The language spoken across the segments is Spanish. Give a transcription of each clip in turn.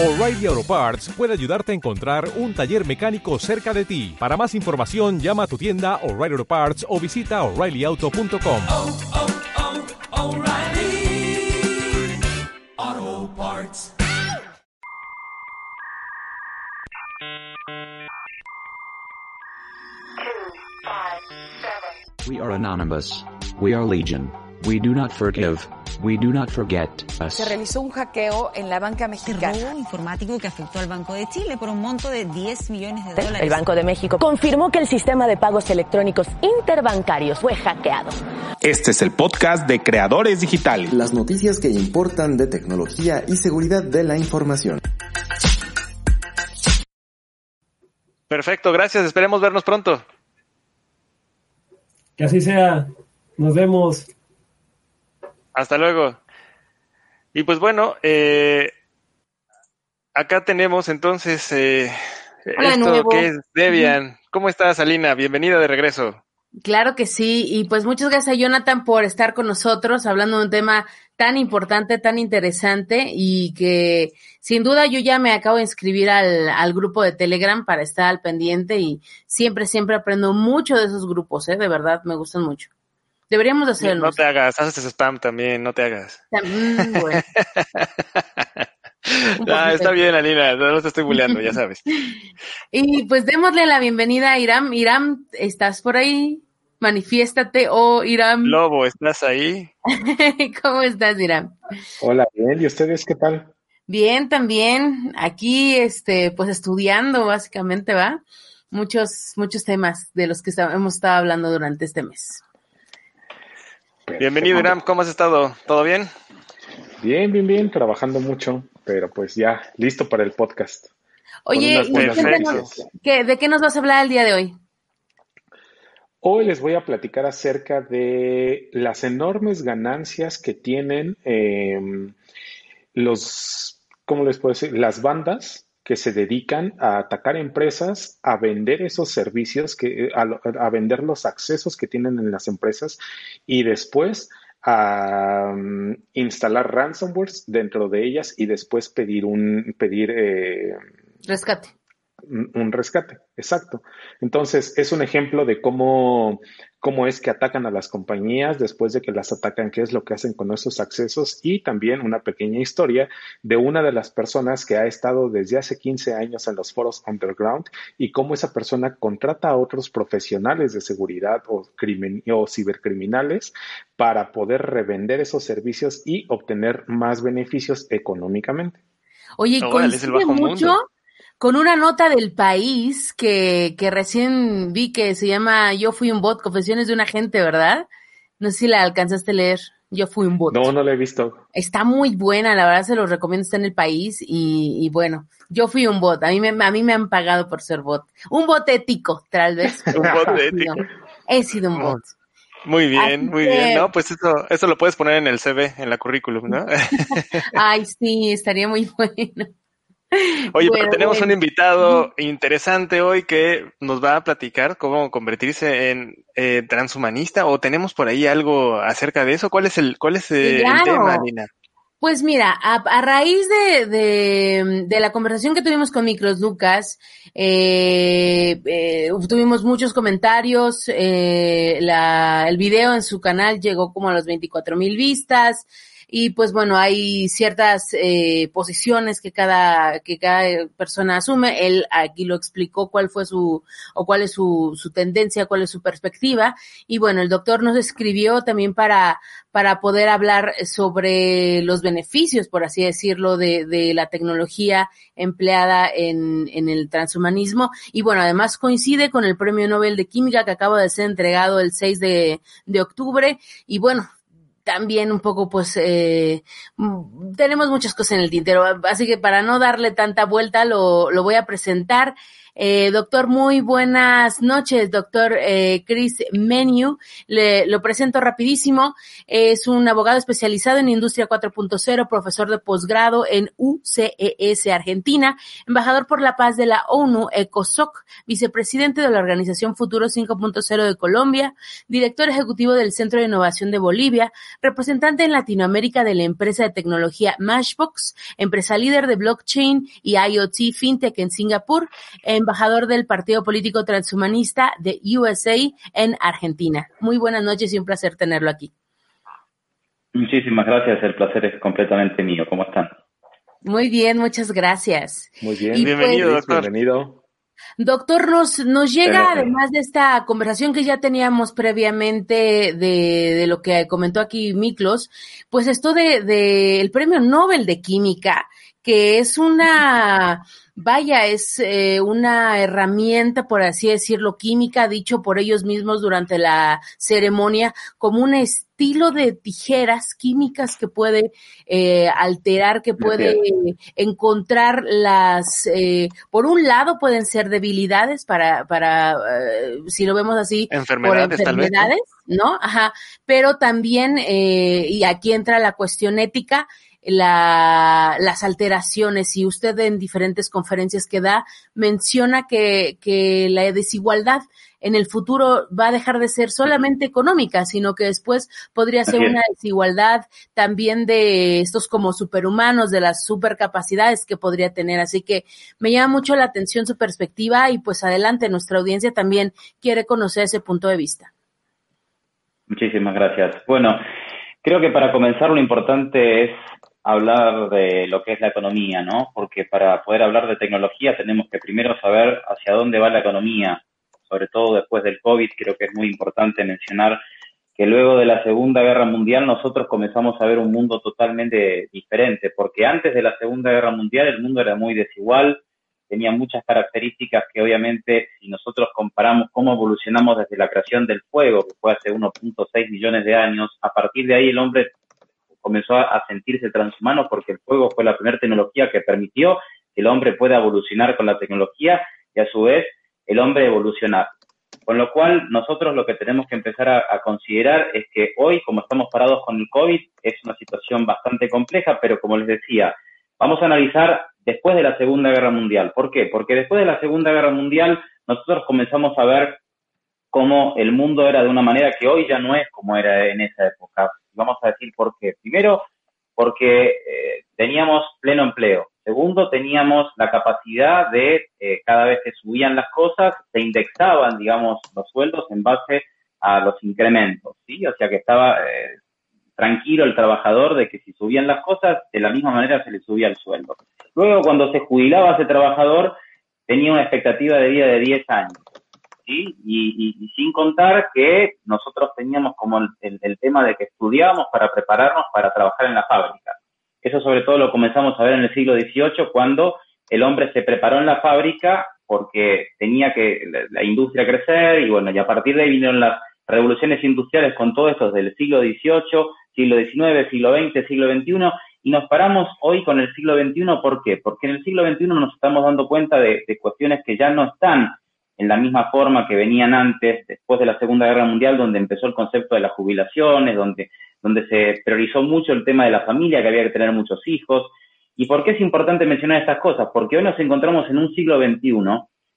O'Reilly Auto Parts puede ayudarte a encontrar un taller mecánico cerca de ti. Para más información, llama a tu tienda O'Reilly Auto Parts o visita oreillyauto.com. oh, oh, O'Reilly Auto Parts. We are anonymous. We are legion. We do not forgive. We do not forget us. Se realizó un hackeo en la banca mexicana. robo informático que afectó al Banco de Chile por un monto de 10 millones de dólares. El Banco de México confirmó que el sistema de pagos electrónicos interbancarios fue hackeado. Este es el podcast de Creadores Digitales. Las noticias que importan de tecnología y seguridad de la información. Perfecto, gracias. Esperemos vernos pronto. Que así sea. Nos vemos. Hasta luego. Y pues bueno, eh, acá tenemos entonces eh, Hola, esto nuevo. que es Debian. ¿Cómo estás, Alina? Bienvenida de regreso. Claro que sí, y pues muchas gracias a Jonathan por estar con nosotros hablando de un tema tan importante, tan interesante y que sin duda yo ya me acabo de inscribir al, al grupo de Telegram para estar al pendiente y siempre, siempre aprendo mucho de esos grupos, ¿eh? de verdad, me gustan mucho. Deberíamos de hacerlo. No te hagas, haces spam también, no te hagas. Mm, bueno. Ah, está bien, Alina, no te estoy bulleando, ya sabes. Y pues démosle la bienvenida a Iram. Iram, ¿estás por ahí? Manifiéstate o Iram. Lobo, ¿estás ahí? ¿Cómo estás, Iram? Hola, bien, ¿y ustedes qué tal? Bien, también. Aquí, este, pues estudiando, básicamente, ¿va? Muchos, muchos temas de los que hemos estado hablando durante este mes. Bienvenido, Iram, ¿cómo has estado? ¿Todo bien? Bien, bien, bien, trabajando mucho, pero pues ya, listo para el podcast. Con Oye. ¿qué- ¿de qué nos vas a hablar el día de hoy? Hoy les voy a platicar acerca de las enormes ganancias que tienen eh, los, ¿cómo les puedo decir? Las bandas que se dedican a atacar empresas, a vender esos servicios, que, a, vender los accesos que tienen en las empresas y después a instalar ransomwares dentro de ellas y después pedir un pedir eh, Rescate. un rescate, exacto. Entonces, es un ejemplo de cómo, cómo es que atacan a las compañías después de que las atacan, qué es lo que hacen con esos accesos y también una pequeña historia de una de las personas que ha estado desde hace 15 años en los foros underground y cómo esa persona contrata a otros profesionales de seguridad o, crimen, o cibercriminales para poder revender esos servicios y obtener más beneficios económicamente. Oye, el coincide bajo mucho mundo. Con una nota del país que, que recién vi que se llama Yo fui un bot, confesiones de un agente, ¿verdad? No sé si la alcanzaste a leer. Yo fui un bot. No, no lo he visto. Está muy buena, la verdad se los recomiendo, está en el país y, y bueno, yo fui un bot, a mí, me, a mí me han pagado por ser bot. Un bot ético, tal vez. Un bot ético. He sido un bot. Muy bien, Así muy que- bien. No, pues eso, eso lo puedes poner en el CV, en la currículum, ¿no? Ay, sí, estaría muy bueno. Oye, Bueno, pero tenemos un invitado interesante hoy que nos va a platicar cómo convertirse en eh, transhumanista o tenemos por ahí algo acerca de eso. ¿Cuál es el, cuál es eh, el tema, Lina? Pues mira, a, a raíz de, de, de la conversación que tuvimos con Micros Lucas, eh, eh, tuvimos muchos comentarios, eh, la, el video en su canal llegó como a los 24 mil vistas y pues bueno, hay ciertas eh, posiciones que cada, que cada persona asume. Él aquí lo explicó cuál fue su, o cuál es su, su tendencia, cuál es su perspectiva. Y bueno, el doctor nos escribió también para, para poder hablar sobre los beneficios, por así decirlo, de, de la tecnología empleada en, en el transhumanismo. Y bueno, además coincide con el Premio Nobel de Química que acaba de ser entregado el 6 de, de octubre. Y bueno, también un poco, pues, eh, mm, tenemos muchas cosas en el tintero, así que para no darle tanta vuelta, lo, lo voy a presentar. Eh, doctor, muy buenas noches, doctor eh, Chris Menu. Le, lo presento rapidísimo. Es un abogado especializado en Industria 4.0, profesor de posgrado en UCES Argentina, embajador por la paz de la ONU, ECOSOC, vicepresidente de la Organización Futuro 5.0 de Colombia, director ejecutivo del Centro de Innovación de Bolivia, representante en Latinoamérica de la empresa de tecnología Mashbox, empresa líder de blockchain y IoT FinTech en Singapur, embajador del Partido Político Transhumanista de USA en Argentina. Muy buenas noches y un placer tenerlo aquí. Muchísimas gracias, el placer es completamente mío. ¿Cómo están? Muy bien, muchas gracias. Muy bien, Y bienvenido, pues- doctor. Bienvenido. Doctor, nos, nos llega, además de esta conversación que ya teníamos previamente de, de lo que comentó aquí Miklos, pues esto de, de el premio Nobel de Química, que es una, vaya, es eh, una herramienta, por así decirlo, química, dicho por ellos mismos durante la ceremonia, como un estilo de tijeras químicas que puede eh, alterar, que puede encontrar las, eh, por un lado pueden ser debilidades para, para eh, si lo vemos así, Enfermedades, por tal vez, ¿no? ¿no? Ajá, pero también, eh, y aquí entra la cuestión ética, la, las alteraciones y usted en diferentes conferencias que da menciona que, que la desigualdad en el futuro va a dejar de ser solamente económica, sino que después podría ser una desigualdad también de estos como superhumanos, de las supercapacidades que podría tener. Así que me llama mucho la atención su perspectiva y pues adelante, nuestra audiencia también quiere conocer ese punto de vista. Muchísimas gracias. Bueno, creo que para comenzar lo importante es hablar de lo que es la economía, ¿no? Porque para poder hablar de tecnología tenemos que primero saber hacia dónde va la economía, sobre todo después del COVID, creo que es muy importante mencionar que luego de la Segunda Guerra Mundial nosotros comenzamos a ver un mundo totalmente diferente, porque antes de la Segunda Guerra Mundial el mundo era muy desigual, tenía muchas características que obviamente si nosotros comparamos cómo evolucionamos desde la creación del fuego, que fue hace 1.6 millones de años, a partir de ahí el hombre comenzó a, sentirse transhumano porque el fuego fue la primera tecnología que permitió que el hombre pueda evolucionar con la tecnología y a su vez el hombre evolucionar. Con lo cual, nosotros lo que tenemos que empezar a considerar es que hoy, como estamos parados con el COVID, es una situación bastante compleja, pero como les decía, vamos a analizar después de la Segunda Guerra Mundial. ¿Por qué? Porque después de la Segunda Guerra Mundial, nosotros comenzamos a ver cómo el mundo era de una manera que hoy ya no es como era en esa época. Vamos a decir por qué. Primero, porque eh, teníamos pleno empleo. Segundo, teníamos la capacidad de, eh, cada vez que subían las cosas, se indexaban, digamos, los sueldos en base a los incrementos, ¿sí? O sea que estaba eh, tranquilo el trabajador de que si subían las cosas, de la misma manera se le subía el sueldo. Luego, cuando se jubilaba ese trabajador, tenía una expectativa de vida de 10 años. ¿Sí? Y, y- y sin contar que nosotros teníamos como el, tema de que estudiábamos para prepararnos para trabajar en la fábrica. Eso sobre todo lo comenzamos a ver en el siglo XVIII cuando el hombre se preparó en la fábrica porque tenía que la, industria crecer y bueno, y a partir de ahí vinieron las revoluciones industriales con todo esto del siglo XVIII, siglo XIX, siglo XX, siglo XXI y nos paramos hoy con el siglo XXI. ¿Por qué? Porque en el siglo XXI nos estamos dando cuenta de cuestiones que ya no están en la misma forma que venían antes, después de la Segunda Guerra Mundial, donde empezó el concepto de las jubilaciones, donde, donde se priorizó mucho el tema de la familia, que había que tener muchos hijos. ¿Y por qué es importante mencionar estas cosas? Porque hoy nos encontramos en un siglo XXI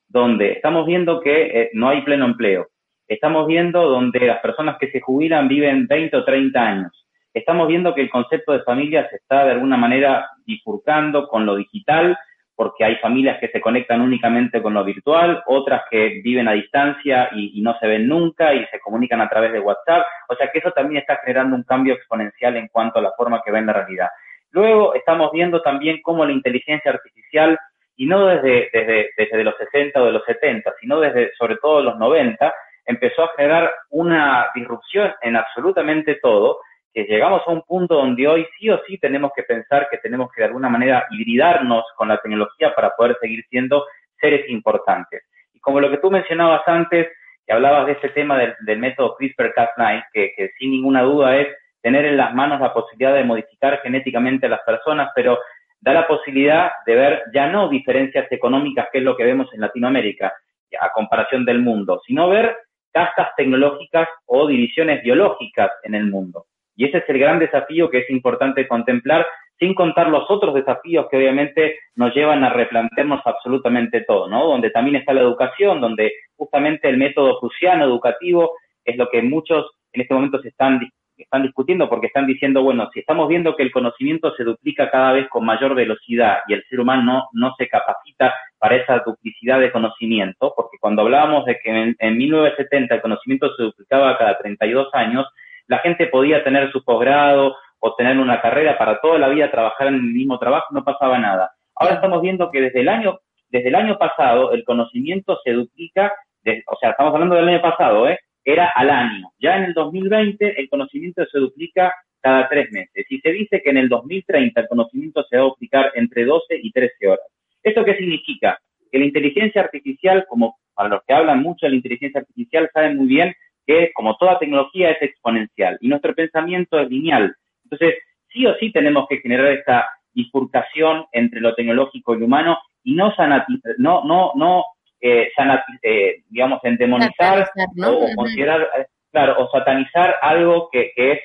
donde estamos viendo que eh, no hay pleno empleo. Estamos viendo donde las personas que se jubilan viven 20 o 30 años. Estamos viendo que el concepto de familia se está de alguna manera bifurcando con lo digital, porque hay familias que se conectan únicamente con lo virtual, otras que viven a distancia y, no se ven nunca y se comunican a través de WhatsApp. O sea que eso también está generando un cambio exponencial en cuanto a la forma que ven la realidad. Luego estamos viendo también cómo la inteligencia artificial, y no desde, desde, desde los 60 o de los 70, sino desde sobre todo los 90, empezó a generar una disrupción en absolutamente todo, que llegamos a un punto donde hoy sí o sí tenemos que pensar que tenemos que de alguna manera hibridarnos con la tecnología para poder seguir siendo seres importantes. Y como lo que tú mencionabas antes, que hablabas de ese tema del, método CRISPR-Cas9, que, que sin ninguna duda es tener en las manos la posibilidad de modificar genéticamente a las personas, pero da la posibilidad de ver ya no diferencias económicas, que es lo que vemos en Latinoamérica, a comparación del mundo, sino ver castas tecnológicas o divisiones biológicas en el mundo. Y ese es el gran desafío que es importante contemplar, sin contar los otros desafíos que obviamente nos llevan a replantearnos absolutamente todo, ¿no? Donde también está la educación, donde justamente el método prusiano educativo es lo que muchos en este momento se están, están discutiendo porque están diciendo, bueno, si estamos viendo que el conocimiento se duplica cada vez con mayor velocidad y el ser humano no, se capacita para esa duplicidad de conocimiento, porque cuando hablábamos de que en, en 1970 el conocimiento se duplicaba cada 32 años, la gente podía tener su posgrado o tener una carrera para toda la vida trabajar en el mismo trabajo, no pasaba nada. Ahora estamos viendo que desde el año, desde el año pasado el conocimiento se duplica, o sea, estamos hablando del año pasado, ¿eh? era al año. Ya en el 2020 el conocimiento se duplica cada tres meses y se dice que en el 2030 el conocimiento se va a duplicar entre 12 y 13 horas. ¿Esto qué significa? Que la inteligencia artificial, como para los que hablan mucho de la inteligencia artificial, saben muy bien que como toda tecnología es exponencial y nuestro pensamiento es lineal. Entonces, sí o sí tenemos que generar esta bifurcación entre lo tecnológico y lo humano y no, no, no, no eh, eh, digamos, endemonizar o, considerar, eh, claro, o satanizar algo que, que es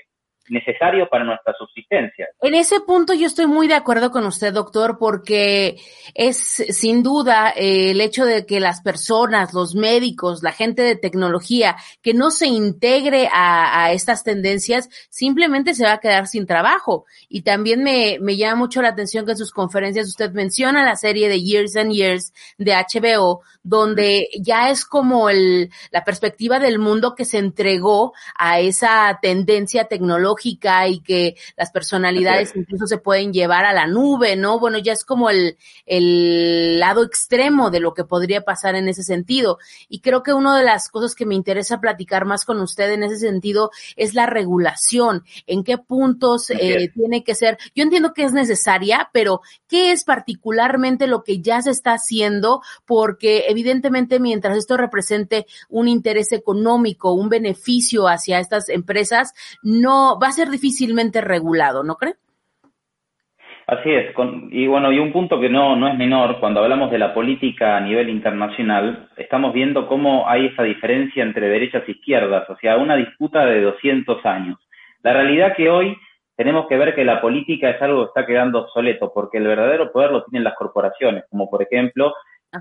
necesario para nuestra subsistencia. En ese punto yo estoy muy de acuerdo con usted, doctor, porque es sin duda eh, el hecho de que las personas, los médicos, la gente de tecnología, que no se integre a, a estas tendencias, simplemente se va a quedar sin trabajo. Y también me, me llama mucho la atención que en sus conferencias usted menciona la serie de Years and Years de HBO, donde ya es como el, la perspectiva del mundo que se entregó a esa tendencia tecnológica y que las personalidades incluso se pueden llevar a la nube, ¿no? Bueno, ya es como el, el lado extremo de lo que podría pasar en ese sentido. Y creo que una de las cosas que me interesa platicar más con usted en ese sentido es la regulación. ¿En qué puntos eh, tiene que ser? Yo entiendo que es necesaria, pero ¿qué es particularmente lo que ya se está haciendo? Porque evidentemente mientras esto represente un interés económico, un beneficio hacia estas empresas, no va a ser difícilmente regulado, ¿no cree? Así es, y bueno, y un punto que no, no es menor, cuando hablamos de la política a nivel internacional, estamos viendo cómo hay esa diferencia entre derechas e izquierdas, o sea, una disputa de 200 años. La realidad que hoy tenemos que ver que la política es algo que está quedando obsoleto, porque el verdadero poder lo tienen las corporaciones, como por ejemplo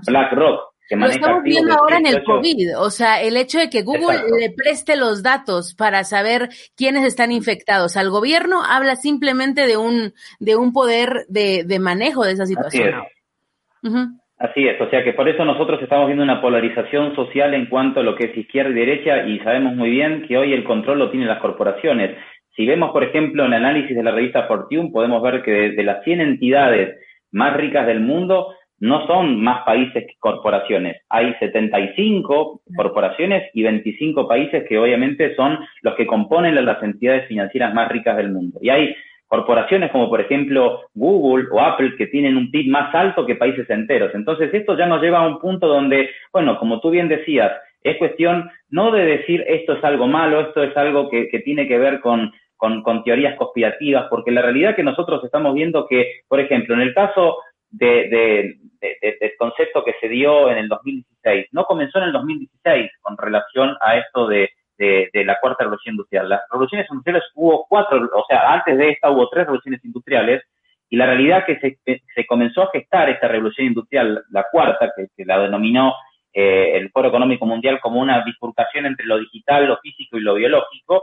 BlackRock, lo estamos viendo ahora en el COVID, o sea, el hecho de que Google le preste los datos para saber quiénes están infectados al gobierno habla simplemente de un de un poder de, de manejo de esa situación. Así es. Así es, o sea que por eso nosotros estamos viendo una polarización social en cuanto a lo que es izquierda y derecha y sabemos muy bien que hoy el control lo tienen las corporaciones. Si vemos, por ejemplo, el análisis de la revista Fortune, podemos ver que de, de las 100 entidades más ricas del mundo, no son más países que corporaciones. Hay 75 corporaciones y 25 países que obviamente son los que componen las entidades financieras más ricas del mundo. Y hay corporaciones como por ejemplo Google o Apple que tienen un PIB más alto que países enteros. Entonces esto ya nos lleva a un punto donde, bueno, como tú bien decías, es cuestión no de decir esto es algo malo, esto es algo que, tiene que ver con, con, con teorías conspirativas, porque la realidad que nosotros estamos viendo que, por ejemplo, en el caso de, del concepto que se dio en el 2016. No comenzó en el 2016 con relación a esto de, la cuarta revolución industrial. Las revoluciones industriales hubo cuatro, o sea, antes de esta hubo tres revoluciones industriales y la realidad que se, se comenzó a gestar esta revolución industrial, la cuarta, que, la denominó eh, el Foro Económico Mundial como una bifurcación entre lo digital, lo físico y lo biológico,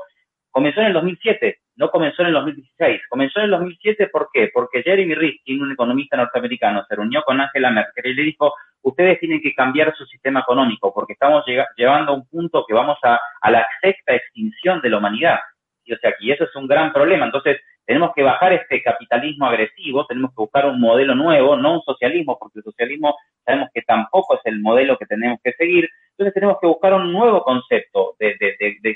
comenzó en el 2007 no comenzó en el 2016. Comenzó en el 2007, ¿por qué? Porque Jeremy Rifkin, un economista norteamericano, se reunió con Angela Merkel y le dijo, ustedes tienen que cambiar su sistema económico porque estamos llevando a un punto que vamos a, la sexta extinción de la humanidad. Y, o sea, y eso es un gran problema. Entonces, tenemos que bajar este capitalismo agresivo, tenemos que buscar un modelo nuevo, no un socialismo, porque el socialismo sabemos que tampoco es el modelo que tenemos que seguir. Entonces, tenemos que buscar un nuevo concepto de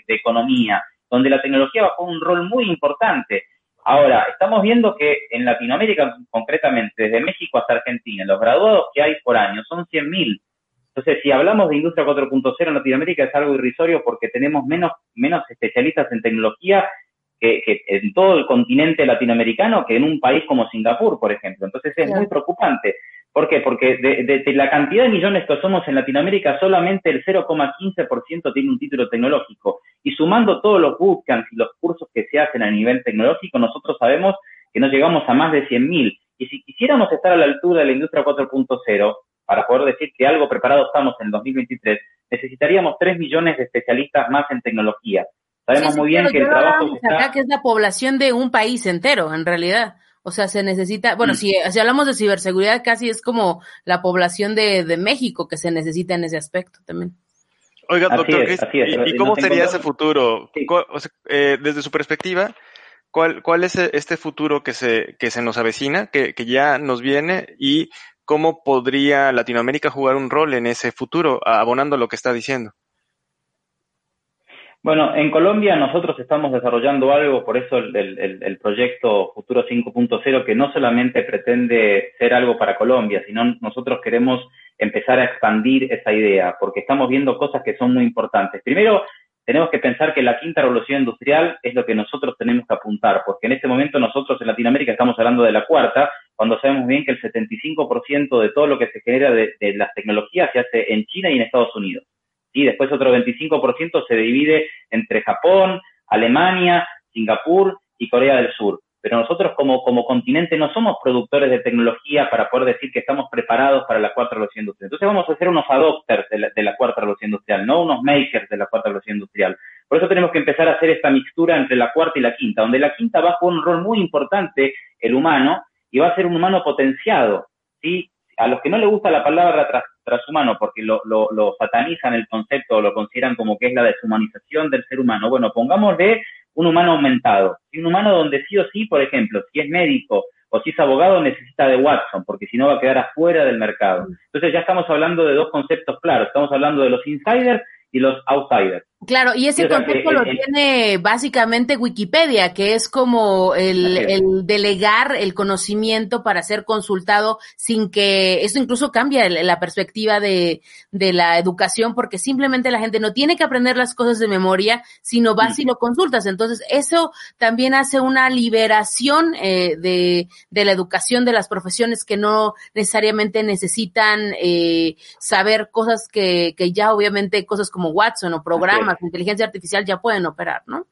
economía, donde la tecnología bajó un rol muy importante. Ahora, estamos viendo que en Latinoamérica, concretamente desde México hasta Argentina, los graduados que hay por año son 100.000. Entonces, si hablamos de industria 4.0 en Latinoamérica es algo irrisorio porque tenemos menos, menos especialistas en tecnología que, que en todo el continente latinoamericano que en un país como Singapur, por ejemplo. Entonces es muy preocupante. ¿Por qué? Porque de, de- de la cantidad de millones que somos en Latinoamérica, solamente el 0,15% tiene un título tecnológico. Y sumando todos los bootcamps y los cursos que se hacen a nivel tecnológico, nosotros sabemos que no llegamos a más de 100.000. Y si quisiéramos estar a la altura de la industria 4.0, para poder decir que algo preparado estamos en el 2023, necesitaríamos 3 millones de especialistas más en tecnología. Sabemos Sí, sí, muy bien que el trabajo se está... acá, que es la población de un país entero, en realidad. O sea, se necesita, bueno, si, si hablamos de ciberseguridad, casi es como la población de, de México que se necesita en ese aspecto también. Oiga, Así doctor es, Chris, así es. ¿y, cómo sería ese futuro? ¿Cuál- o sea, eh, desde su perspectiva, ¿cuál, cuál es este futuro que se, que se nos avecina, que, que ya nos viene y cómo podría Latinoamérica jugar un rol en ese futuro, abonando lo que está diciendo? Bueno, en Colombia nosotros estamos desarrollando algo, por eso el, el- el- proyecto Futuro 5.0, que no solamente pretende ser algo para Colombia, sino nosotros queremos empezar a expandir esa idea, porque estamos viendo cosas que son muy importantes. Primero, tenemos que pensar que la quinta revolución industrial es lo que nosotros tenemos que apuntar, porque en este momento nosotros en Latinoamérica estamos hablando de la cuarta, cuando sabemos bien que el 75% de todo lo que se genera de, de las tecnologías se hace en China y en Estados Unidos. Y después otro 25% se divide entre Japón, Alemania, Singapur y Corea del Sur. Pero nosotros como, como continente no somos productores de tecnología para poder decir que estamos preparados para la cuarta revolución industrial. Entonces vamos a ser unos adopters de la, cuarta revolución industrial, no unos makers de la cuarta revolución industrial. Por eso tenemos que empezar a hacer esta mixtura entre la cuarta y la quinta, donde la quinta va a jugar un rol muy importante el humano y va a ser un humano potenciado. ¿sí? A los que no les gusta la palabra transhumano porque lo, lo, lo satanizan el concepto o lo consideran como que es la deshumanización del ser humano, bueno, pongámosle un humano aumentado. Un humano donde sí o sí, por ejemplo, si es médico o si es abogado, necesita de Watson, porque si no va a quedar afuera del mercado. Entonces ya estamos hablando de dos conceptos claros. Estamos hablando de los insiders y los outsiders. Claro, y ese sea, concepto lo el- el- tiene básicamente Wikipedia, que es como el, el delegar el conocimiento para ser consultado sin que eso incluso cambia la perspectiva de, de la educación, porque simplemente la gente no tiene que aprender las cosas de memoria, sino vas y lo consultas. Entonces, eso también hace una liberación eh, de, de la educación de las profesiones que no necesariamente necesitan eh, saber cosas que, que ya obviamente cosas como Watson o programas, inteligencia artificial ya pueden operar, ¿no?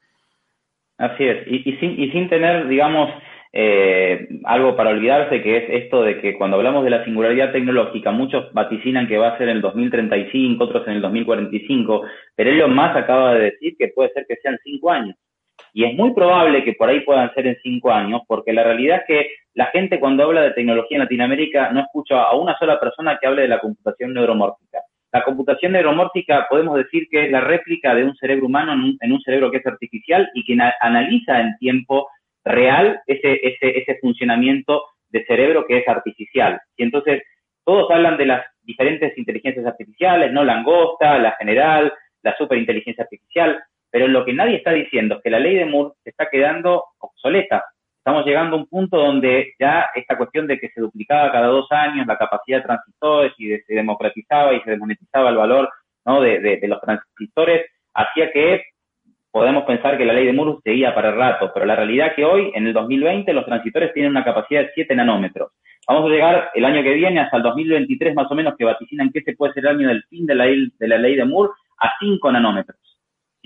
Así es, y, sin, y sin tener, digamos, eh, algo para olvidarse, que es esto de que cuando hablamos de la singularidad tecnológica, muchos vaticinan que va a ser en el 2035, otros en el 2045, pero Elon Musk acaba de decir que puede ser que sean cinco años. Y es muy probable que por ahí puedan ser en cinco años, porque la realidad es que la gente cuando habla de tecnología en Latinoamérica no escucha a una sola persona que hable de la computación neuromórfica. La computación neuromórfica podemos decir que es la réplica de un cerebro humano en un, en un cerebro que es artificial y que na- analiza en tiempo real ese, ese, ese funcionamiento de cerebro que es artificial. Y entonces todos hablan de las diferentes inteligencias artificiales, no langosta, la general, la superinteligencia artificial, pero lo que nadie está diciendo es que la ley de Moore se está quedando obsoleta. Estamos llegando a un punto donde ya esta cuestión de que se duplicaba cada dos años la capacidad de transistores y de- se democratizaba y se desmonetizaba el valor ¿no? de, de- de los transistores, hacía que podemos pensar que la ley de Moore seguía para el rato, pero la realidad es que hoy, en el 2020, los transistores tienen una capacidad de 7 nanómetros. Vamos a llegar el año que viene, hasta el 2023 más o menos, que vaticinan que ese puede ser el año del fin de la, de la ley de Moore, a 5 nanómetros.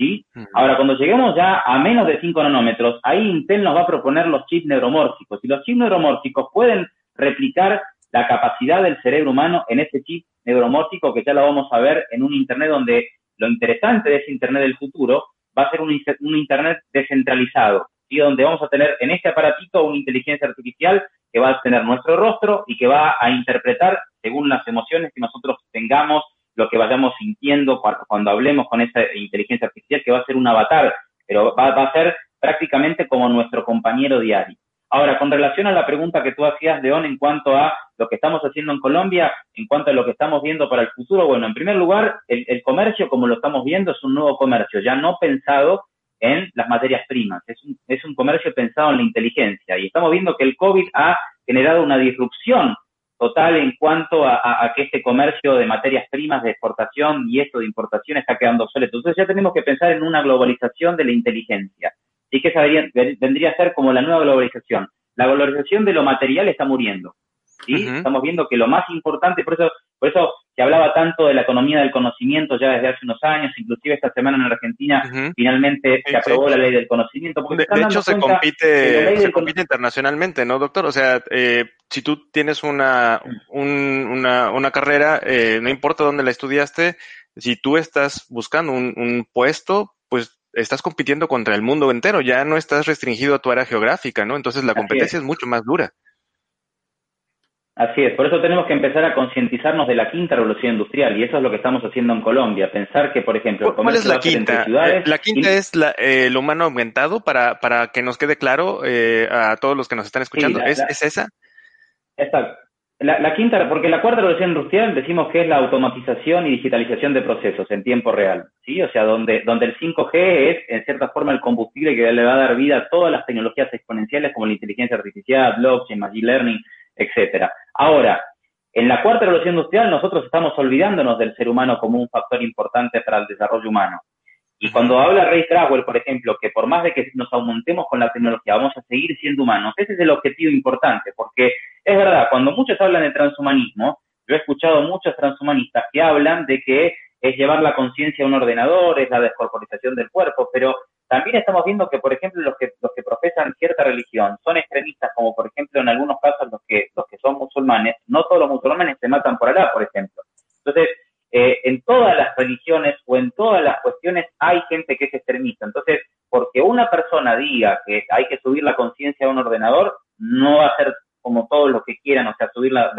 ¿Sí? Ahora, cuando lleguemos ya a menos de 5 nanómetros, ahí Intel nos va a proponer los chips neuromórficos. Y los chips neuromórficos pueden replicar la capacidad del cerebro humano en ese chip neuromórfico que ya lo vamos a ver en un Internet donde lo interesante de ese Internet del futuro va a ser un, inter- un Internet descentralizado, ¿sí? donde vamos a tener en este aparatito una inteligencia artificial que va a tener nuestro rostro y que va a interpretar según las emociones que nosotros tengamos, lo que vayamos sintiendo cua- cuando hablemos con esa inteligencia artificial, que va a ser un avatar, pero va, va a ser prácticamente como nuestro compañero diario. Ahora, con relación a la pregunta que tú hacías, León, en cuanto a lo que estamos haciendo en Colombia, en cuanto a lo que estamos viendo para el futuro, bueno, en primer lugar, el, el comercio, como lo estamos viendo, es un nuevo comercio, ya no pensado en las materias primas, es un, es un comercio pensado en la inteligencia. Y estamos viendo que el COVID ha generado una disrupción total en cuanto a, a- a que este comercio de materias primas de exportación y esto de importación está quedando obsoleto. Entonces ya tenemos que pensar en una globalización de la inteligencia. y que esa vendría, vendría a ser como la nueva globalización. La globalización de lo material está muriendo. ¿sí? Estamos viendo que lo más importante, por eso, por eso se hablaba tanto de la economía del conocimiento ya desde hace unos años, inclusive esta semana en Argentina finalmente se aprobó la ley del conocimiento. de, hecho, se compite, se compite internacionalmente, ¿no, doctor? O sea, eh, si tú tienes una, una, una, carrera, eh, no importa dónde la estudiaste, si tú estás buscando un, un puesto, pues estás compitiendo contra el mundo entero, ya no estás restringido a tu área geográfica, ¿no? Entonces la competencia es. mucho más dura. Así es, por eso tenemos que empezar a concientizarnos de la quinta revolución industrial y eso es lo que estamos haciendo en Colombia. Pensar que, por ejemplo, ¿cuál es la quinta? la quinta es la, eh, el humano aumentado para, para que nos quede claro eh, a todos los que nos están escuchando. ¿Es, ¿Es, esa? Exacto. La, quinta, porque la cuarta revolución industrial decimos que es la automatización y digitalización de procesos en tiempo real, ¿sí? O sea, donde, donde el 5G es, en cierta forma, el combustible que le va a dar vida a todas las tecnologías exponenciales como la inteligencia artificial, blockchain, machine learning, etcétera. Ahora, en la cuarta revolución industrial nosotros estamos olvidándonos del ser humano como un factor importante para el desarrollo humano. Y cuando habla Ray Traswell, por ejemplo, que por más de que nos aumentemos con la tecnología, vamos a seguir siendo humanos, ese es el objetivo importante, porque es verdad, cuando muchos hablan de transhumanismo, yo he escuchado muchos transhumanistas que hablan de que es llevar la conciencia a un ordenador, es la descorporización del cuerpo, pero también estamos viendo que, por ejemplo, los que, los que profesan cierta religión son extremistas, como por ejemplo en algunos casos los que, los que son musulmanes, no todos los musulmanes se matan por Alá, por ejemplo. Entonces, eh, en todas las religiones o en todas las cuestiones hay gente que es extremista. Entonces, porque una persona diga que hay que subir la conciencia a un ordenador, no va a ser como todos los que quieran, o sea, subir la,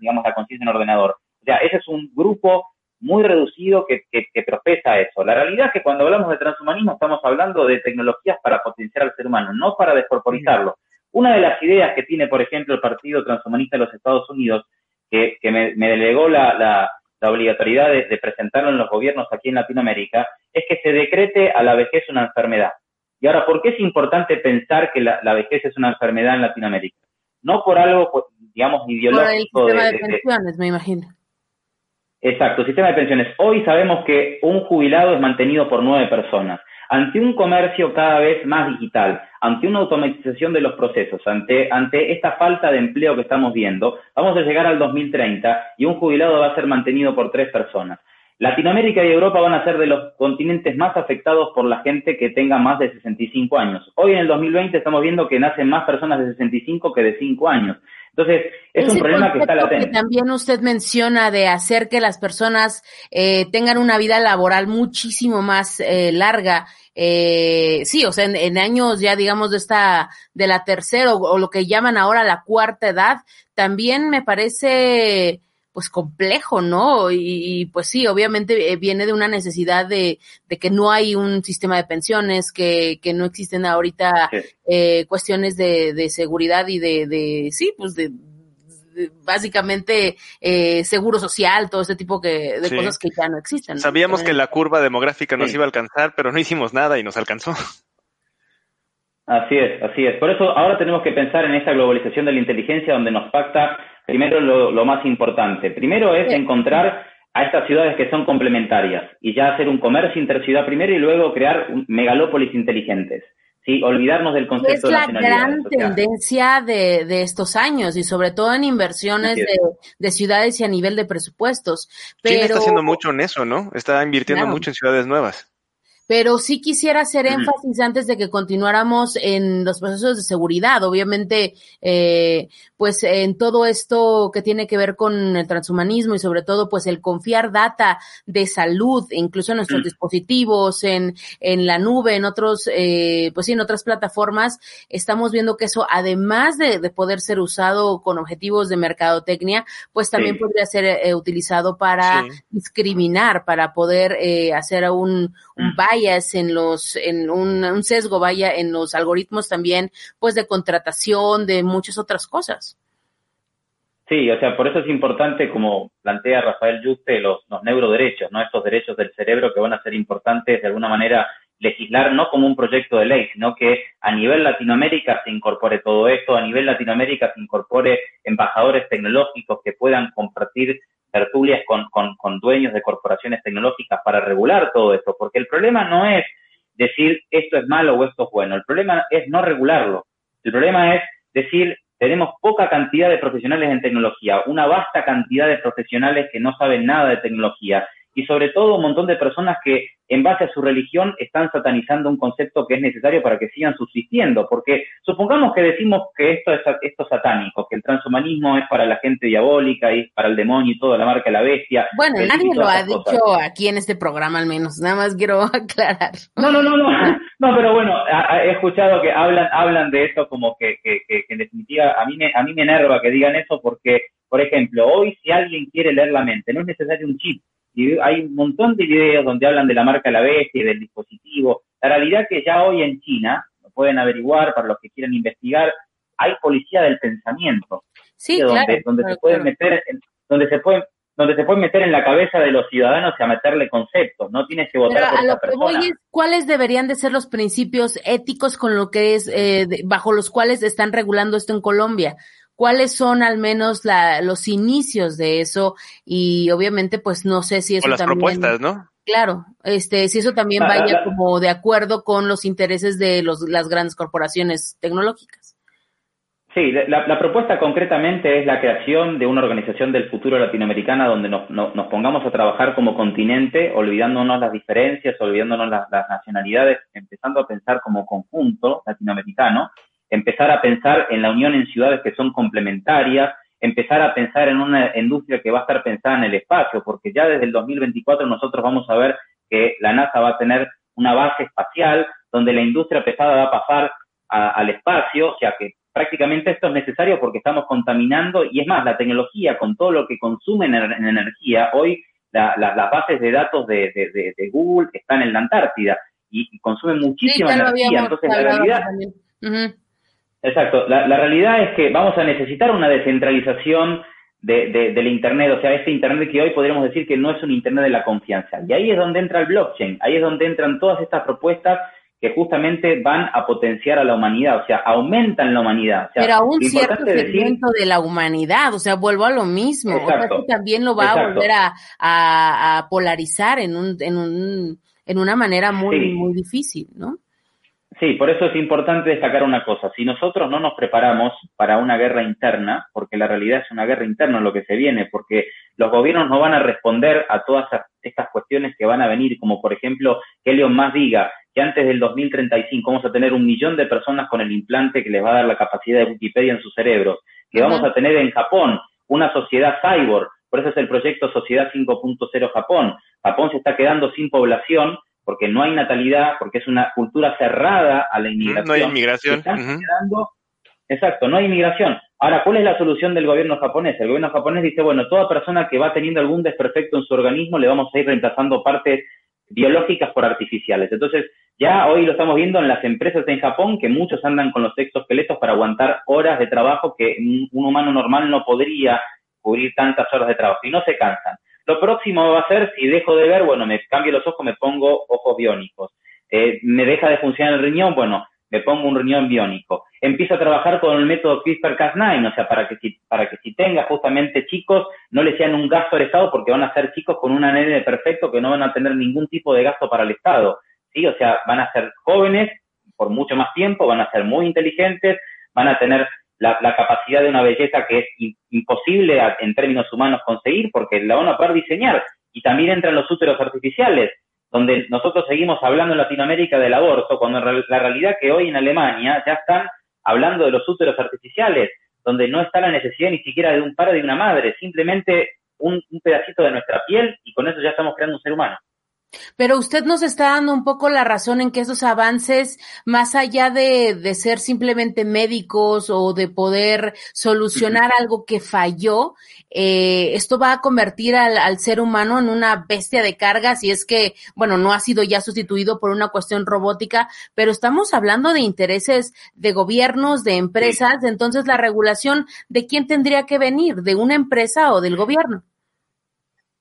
digamos, la conciencia en un ordenador. O sea, ese es un grupo muy reducido que, que, que, profesa eso. La realidad es que cuando hablamos de transhumanismo estamos hablando de tecnologías para potenciar al ser humano, no para descorporizarlo. Una de las ideas que tiene, por ejemplo, el Partido Transhumanista de los Estados Unidos que, me, delegó la, la, obligatoriedad de, presentarlo en los gobiernos aquí en Latinoamérica, es que se decrete a la vejez una enfermedad. Y ahora, ¿por qué es importante pensar que la, vejez es una enfermedad en Latinoamérica? No por algo, pues, digamos, ideológico. Por el sistema de, pensiones, me imagino. Exacto, sistema de pensiones. Hoy sabemos que un jubilado es mantenido por nueve personas. Ante un comercio cada vez más digital, ante una automatización de los procesos, ante, esta falta de empleo que estamos viendo, vamos a llegar al 2030 y un jubilado va a ser mantenido por tres personas. Latinoamérica y Europa van a ser de los continentes más afectados por la gente que tenga más de 65 años. Hoy en el 2020 estamos viendo que nacen más personas de 65 que de 5 años. Entonces, es un problema que está latente. Que también usted menciona de hacer que las personas eh, tengan una vida laboral muchísimo más eh, larga. Eh, sí, o sea, en, años ya digamos de esta, de la tercera o, lo que llaman ahora la cuarta edad, también me parece pues complejo, ¿no? Y, pues sí, obviamente eh, viene de una necesidad de, de, que no hay un sistema de pensiones, que, que no existen ahorita eh, cuestiones de, de, seguridad y de, de sí, pues de, básicamente eh, seguro social, todo este tipo de cosas que ya no existen. Sabíamos que la curva demográfica nos iba a alcanzar, pero no hicimos nada y nos alcanzó. Así es, así es. Por eso ahora tenemos que pensar en esta globalización de la inteligencia donde nos pacta primero lo, más importante. Primero es encontrar a estas ciudades que son complementarias y ya hacer un comercio interciudad primero y luego crear megalópolis inteligentes. Sí, olvidarnos del concepto es la gran tendencia de, de, estos años y sobre todo en inversiones de, ciudades y a nivel de presupuestos. Pero... está haciendo mucho en eso, ¿no? Está invirtiendo mucho en ciudades nuevas pero sí quisiera hacer énfasis antes de que continuáramos en los procesos de seguridad. Obviamente, eh, pues en todo esto que tiene que ver con el transhumanismo y sobre todo, pues el confiar data de salud, incluso en nuestros dispositivos, en, en la nube, en otros, eh, pues sí, en otras plataformas, estamos viendo que eso, además de, de poder ser usado con objetivos de mercadotecnia, pues también podría ser eh, utilizado para discriminar, para poder eh, hacer un, un bias en los, en un, sesgo vaya en los algoritmos también, pues de contratación, de muchas otras cosas. Sí, o sea, por eso es importante, como plantea Rafael Yuste, los, los neuroderechos, ¿no? Estos derechos del cerebro que van a ser importantes de alguna manera legislar no como un proyecto de ley, sino que a nivel Latinoamérica se incorpore todo esto, a nivel Latinoamérica se incorpore embajadores tecnológicos que puedan compartir tertulias con, con, con dueños de corporaciones tecnológicas para regular todo esto, porque el problema no es decir esto es malo o esto es bueno. El problema es no regularlo. El problema es decir, tenemos poca cantidad de profesionales en tecnología, una vasta cantidad de profesionales que no saben nada de tecnología y sobre todo un montón de personas que en base a su religión están satanizando un concepto que es necesario para que sigan subsistiendo, porque supongamos que decimos que esto es esto satánico, que el transhumanismo es para la gente diabólica y para el demonio y toda la marca de la bestia. Bueno, nadie lo ha dicho aquí en este programa al menos, nada más quiero aclarar. No, no, no, no, no, pero bueno, he escuchado que hablan hablan de eso como que, que, que, en definitiva a mí me a mí me enerva que digan eso porque, por ejemplo, hoy si alguien quiere leer la mente, no es necesario un chip, hay un montón de videos donde hablan de la marca La Bestia y del dispositivo. La realidad es que ya hoy en China, lo pueden averiguar para los que quieran investigar, hay policía del pensamiento. Sí, donde, donde se pueden meter, donde se pueden donde se pueden meter en la cabeza de los ciudadanos y a meterle conceptos, no tienes que votar por a lo que voy es, ¿cuáles deberían de ser los principios éticos con lo que es, eh, bajo los cuales están regulando esto en Colombia? Cuáles son al menos la, los inicios de eso y obviamente pues no sé si eso o las propuestas, ¿no? Claro, este, si eso también vaya como de acuerdo con los intereses de los, las grandes corporaciones tecnológicas. Sí, la, propuesta concretamente es la creación de una organización del futuro latinoamericana donde nos, nos pongamos a trabajar como continente, olvidándonos las diferencias, olvidándonos las nacionalidades, empezando a pensar como conjunto latinoamericano empezar a pensar en la unión en ciudades que son complementarias, empezar a pensar en una industria que va a estar pensada en el espacio, porque ya desde el 2024 nosotros vamos a ver que la NASA va a tener una base espacial donde la industria pesada va a pasar al espacio, o sea que prácticamente esto es necesario porque estamos contaminando y es más, la tecnología con todo lo que consume en, energía, hoy las bases de datos de, Google están en la Antártida y, consumen muchísima energía, entonces la realidad... Exacto. La, realidad es que vamos a necesitar una descentralización de, del Internet, o sea, este Internet que hoy podríamos decir que no es un Internet de la confianza. Y ahí es donde entra el blockchain, ahí es donde entran todas estas propuestas que justamente van a potenciar a la humanidad, o sea, aumentan la humanidad. Pero a un cierto segmento de la humanidad, o sea, vuelvo a lo mismo, o sea, que también lo va a volver a, a, polarizar en, un, en, un, en una manera muy, muy difícil, ¿no? Sí, por eso es importante destacar una cosa. Si nosotros no nos preparamos para una guerra interna, porque la realidad es una guerra interna lo que se viene, porque los gobiernos no van a responder a todas estas cuestiones que van a venir, como por ejemplo que Elon Musk diga que antes del 2035 vamos a tener un millón de personas con el implante que les va a dar la capacidad de Wikipedia en su cerebro, que vamos a tener en Japón una sociedad cyborg, por eso es el proyecto Sociedad 5.0 Japón. Japón se está quedando sin población porque no hay natalidad, porque es una cultura cerrada a la inmigración. No hay inmigración. exacto, no hay inmigración. Ahora, ¿cuál es la solución del gobierno japonés? El gobierno japonés dice, bueno, toda persona que va teniendo algún desperfecto en su organismo le vamos a ir reemplazando partes biológicas por artificiales. Entonces, ya hoy lo estamos viendo en las empresas en Japón, que muchos andan con los exoesqueletos para aguantar horas de trabajo que un humano normal no podría cubrir tantas horas de trabajo y no se cansan. Lo próximo va a ser, si dejo de ver, bueno, me cambio los ojos, me pongo ojos biónicos. Eh, me deja de funcionar el riñón, bueno, me pongo un riñón biónico. Empiezo a trabajar con el método CRISPR-Cas9, o sea, para que si, para que si tenga justamente chicos, no le sean un gasto al Estado, porque van a ser chicos con un ADN perfecto que no van a tener ningún tipo de gasto para el Estado. ¿sí? O sea, van a ser jóvenes por mucho más tiempo, van a ser muy inteligentes, van a tener la, capacidad de una belleza que es imposible en términos humanos conseguir porque la van a poder diseñar. Y también entran los úteros artificiales, donde nosotros seguimos hablando en Latinoamérica del aborto, cuando la realidad que hoy en Alemania ya están hablando de los úteros artificiales, donde no está la necesidad ni siquiera de un padre y de una madre, simplemente un pedacito de nuestra piel y con eso ya estamos creando un ser humano. Pero usted nos está dando un poco la razón en que esos avances, más allá de, de ser simplemente médicos o de poder solucionar algo que falló, eh, esto va a convertir al, al, ser humano en una bestia de carga, si es que, bueno, no ha sido ya sustituido por una cuestión robótica, pero estamos hablando de intereses de gobiernos, de empresas, entonces la regulación, ¿de quién tendría que venir? ¿De una empresa o del gobierno?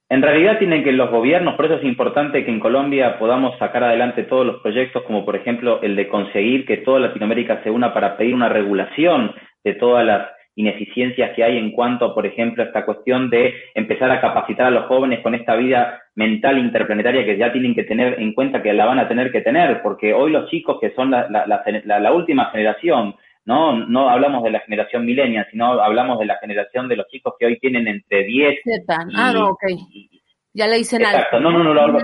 En realidad tienen que los gobiernos, por eso es importante que en Colombia podamos sacar adelante todos los proyectos, como por ejemplo el de conseguir que toda Latinoamérica se una para pedir una regulación de todas las ineficiencias que hay en cuanto, por ejemplo, a esta cuestión de empezar a capacitar a los jóvenes con esta vida mental interplanetaria que ya tienen que tener en cuenta que la van a tener que tener, porque hoy los chicos que son la, la, última generación, ¿no? No hablamos de la generación milenia, sino hablamos de la generación de los chicos que hoy tienen entre 10 ah, no, ok. Ya le dicen Exacto, no, no, no, lo,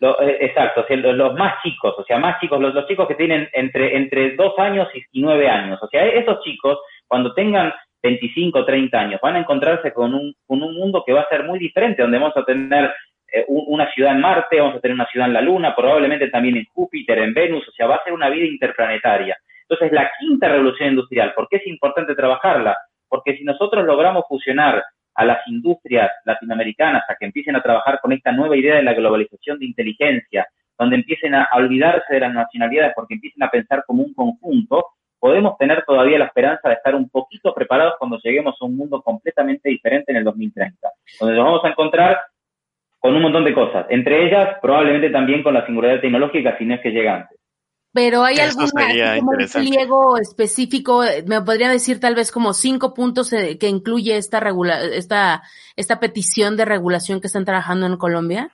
lo, eh, exacto, los más chicos, o sea, más chicos, los, los chicos que tienen entre, entre 2 años y 9 años, o sea, esos chicos, cuando tengan 25, 30 años, van a encontrarse con un, con un mundo que va a ser muy diferente, donde vamos a tener eh, una ciudad en Marte, vamos a tener una ciudad en la Luna, probablemente también en Júpiter, en Venus, o sea, va a ser una vida interplanetaria. Entonces, la quinta revolución industrial, ¿por qué es importante trabajarla? Porque si nosotros logramos fusionar a las industrias latinoamericanas a que empiecen a trabajar con esta nueva idea de la globalización de inteligencia, donde empiecen a olvidarse de las nacionalidades porque empiecen a pensar como un conjunto, podemos tener todavía la esperanza de estar un poquito preparados cuando lleguemos a un mundo completamente diferente en el 2030, donde nos vamos a encontrar con un montón de cosas, entre ellas probablemente también con la singularidad tecnológica, si no es que llega antes. Pero hay algún pliego específico, me podría decir tal vez como cinco puntos eh, que incluye esta regula esta esta petición de regulación que están trabajando en Colombia.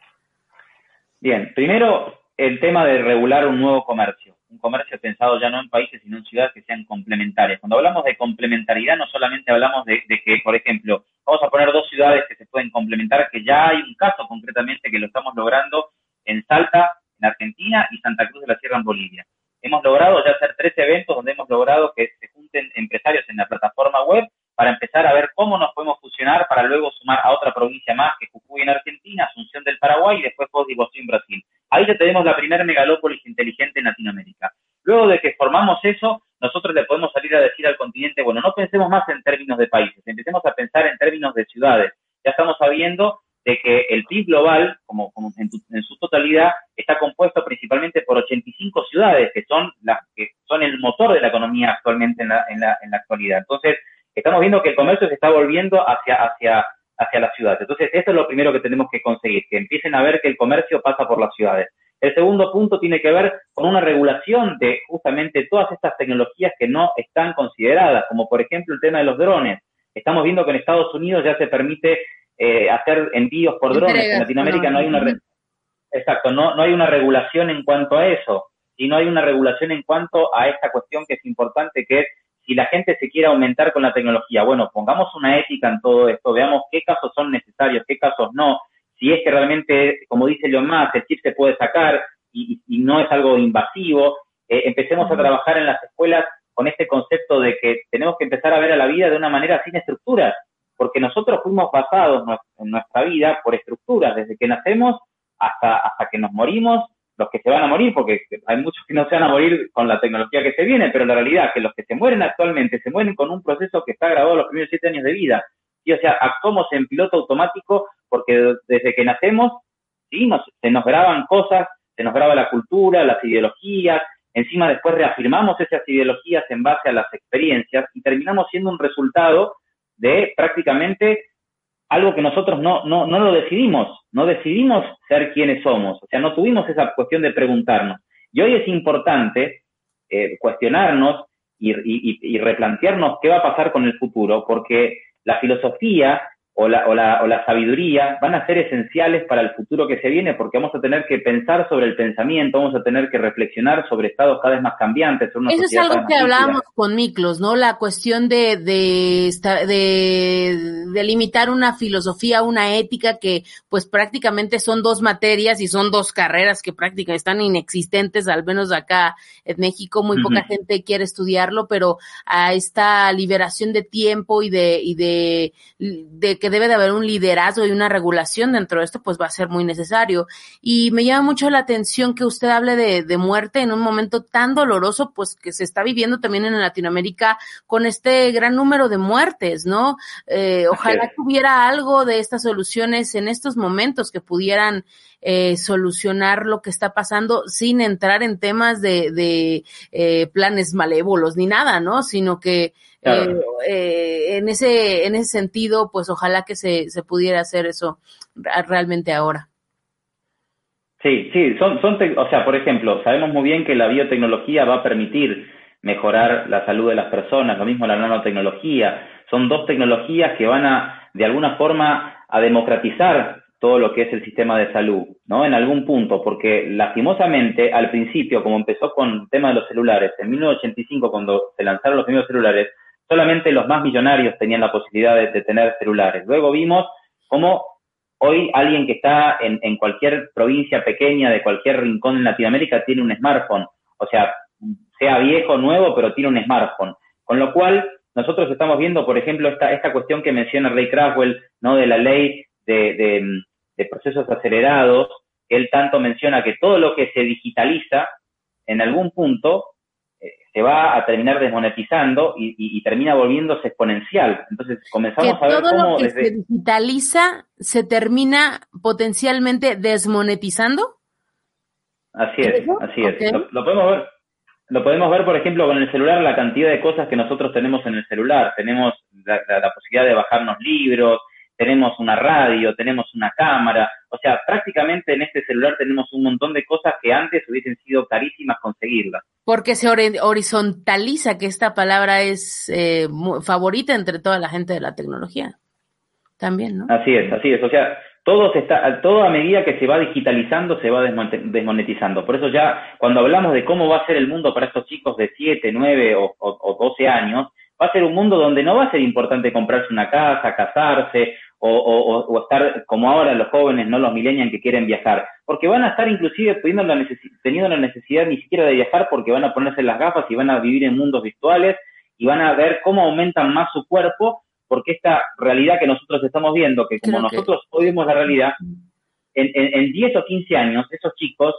Bien, primero el tema de regular un nuevo comercio un comercio pensado ya no en países, sino en ciudades que sean complementarias. Cuando hablamos de complementariedad, no solamente hablamos de, que, por ejemplo, vamos a poner dos ciudades que se pueden complementar, que ya hay un caso concretamente que lo estamos logrando en Salta, en Argentina, y Santa Cruz de la Sierra, en Bolivia. Hemos logrado ya hacer tres eventos donde hemos logrado que se junten empresarios en la plataforma web para empezar a ver cómo nos podemos fusionar para luego sumar a otra provincia más, que Jujuy en Argentina, Asunción del Paraguay y después de en Brasil. Ahí ya tenemos la primera megalópolis inteligente en Latinoamérica. Luego de que formamos eso, nosotros le podemos salir a decir al continente, bueno, no pensemos más en términos de países, empecemos a pensar en términos de ciudades. Ya estamos sabiendo de que el PIB global, como, en, su totalidad, está compuesto principalmente por 85 ciudades, que son las que son el motor de la economía actualmente en la, en la, en la actualidad. Entonces, estamos viendo que el comercio se está volviendo hacia, hacia, hacia las ciudades. Entonces, eso es lo primero que tenemos que conseguir, que empiecen a ver que el comercio pasa por las ciudades. El segundo punto tiene que ver con una regulación de justamente todas estas tecnologías que no están consideradas, como por ejemplo el tema de los drones. Estamos viendo que en Estados Unidos ya se permite eh, hacer envíos por drones. En Latinoamérica no, hay una exacto, no, no hay una regulación en cuanto a eso, y no hay una regulación en cuanto a esta cuestión que es importante, que es si la gente se quiere aumentar con la tecnología, bueno, pongamos una ética en todo esto, veamos qué casos son necesarios, qué casos no, si es que realmente, como dice Leon más, el chip se puede sacar y, no es algo invasivo, eh, empecemos a trabajar en las escuelas con este concepto de que tenemos que empezar a ver a la vida de una manera sin estructuras, porque nosotros fuimos basados en nuestra vida por estructuras, desde que nacemos hasta, hasta que nos morimos, los que se van a morir, porque hay muchos que no se van a morir con la tecnología que se viene, pero la realidad es que los que se mueren actualmente se mueren con un proceso que está grabado los primeros siete años de vida. Y, o sea, actuamos en piloto automático porque desde que nacemos, sí, se nos graban cosas, se nos graba la cultura, las ideologías, encima después reafirmamos esas ideologías en base a las experiencias y terminamos siendo un resultado de prácticamente algo que nosotros no, no, no lo decidimos, no decidimos ser quienes somos, o sea, no tuvimos esa cuestión de preguntarnos. Y hoy es importante eh, cuestionarnos y, y replantearnos qué va a pasar con el futuro, porque la filosofía o la, o, la, o la sabiduría van a ser esenciales para el futuro que se viene porque vamos a tener que pensar sobre el pensamiento, vamos a tener que reflexionar sobre estados cada vez más cambiantes. Eso es algo que hablábamos con Miklos, ¿no? La cuestión de, de, de, de limitar una filosofía, una ética que pues prácticamente son dos materias y son dos carreras que prácticamente están inexistentes, al menos acá en México muy poca gente quiere estudiarlo, pero a esta liberación de tiempo y de, y de, de que debe de haber un liderazgo y una regulación dentro de esto, pues va a ser muy necesario. Y me llama mucho la atención que usted hable de, de muerte en un momento tan doloroso, pues que se está viviendo también en Latinoamérica con este gran número de muertes, ¿no? Eh, ojalá que hubiera algo de estas soluciones en estos momentos que pudieran eh, solucionar lo que está pasando sin entrar en temas de, de eh, planes malévolos ni nada, ¿no? Sino que eh, eh, en ese en ese sentido, pues ojalá que se, se pudiera hacer eso realmente ahora. Sí, sí, son, son, o sea, por ejemplo, sabemos muy bien que la biotecnología va a permitir mejorar la salud de las personas, lo mismo la nanotecnología. Son dos tecnologías que van a, de alguna forma, a democratizar todo lo que es el sistema de salud, ¿no? En algún punto, porque lastimosamente al principio, como empezó con el tema de los celulares, en 1985 cuando se lanzaron los primeros celulares, solamente los más millonarios tenían la posibilidad de, tener celulares. Luego vimos cómo hoy alguien que está en, en cualquier provincia pequeña de cualquier rincón en Latinoamérica tiene un smartphone, o sea, sea viejo nuevo, pero tiene un smartphone. Con lo cual, nosotros estamos viendo, por ejemplo, esta, esta cuestión que menciona Ray Craswell, ¿no? De la ley de, de procesos acelerados, él tanto menciona que todo lo que se digitaliza, en algún punto, eh, se va a terminar desmonetizando y, termina volviéndose exponencial. Entonces comenzamos a ver todo cómo lo que se digitaliza se termina potencialmente desmonetizando. Así es, así es. Lo, podemos ver. Lo podemos ver, por ejemplo, con el celular, la cantidad de cosas que nosotros tenemos en el celular. Tenemos la posibilidad de bajarnos libros, tenemos una radio, tenemos una cámara, o sea, prácticamente en este celular tenemos un montón de cosas que antes hubiesen sido carísimas conseguirlas. Porque se horizontaliza, que esta palabra es eh, favorita entre toda la gente de la tecnología. También, ¿no? Así es, así es. O sea, todo se está, todo a medida que se va digitalizando se va desmonetizando. Por eso ya cuando hablamos de cómo va a ser el mundo para estos chicos de 7, 9 o, o, o 12 años, va a ser un mundo donde no va a ser importante comprarse una casa, casarse o, o, estar como ahora los jóvenes, no los millennials que quieren viajar, porque van a estar inclusive teniendo la, teniendo la necesidad ni siquiera de viajar porque van a ponerse las gafas y van a vivir en mundos virtuales y van a ver cómo aumentan más su cuerpo, porque esta realidad que nosotros estamos viendo, que como nosotros hoy vemos la realidad, en, en, en 10 o 15 años esos chicos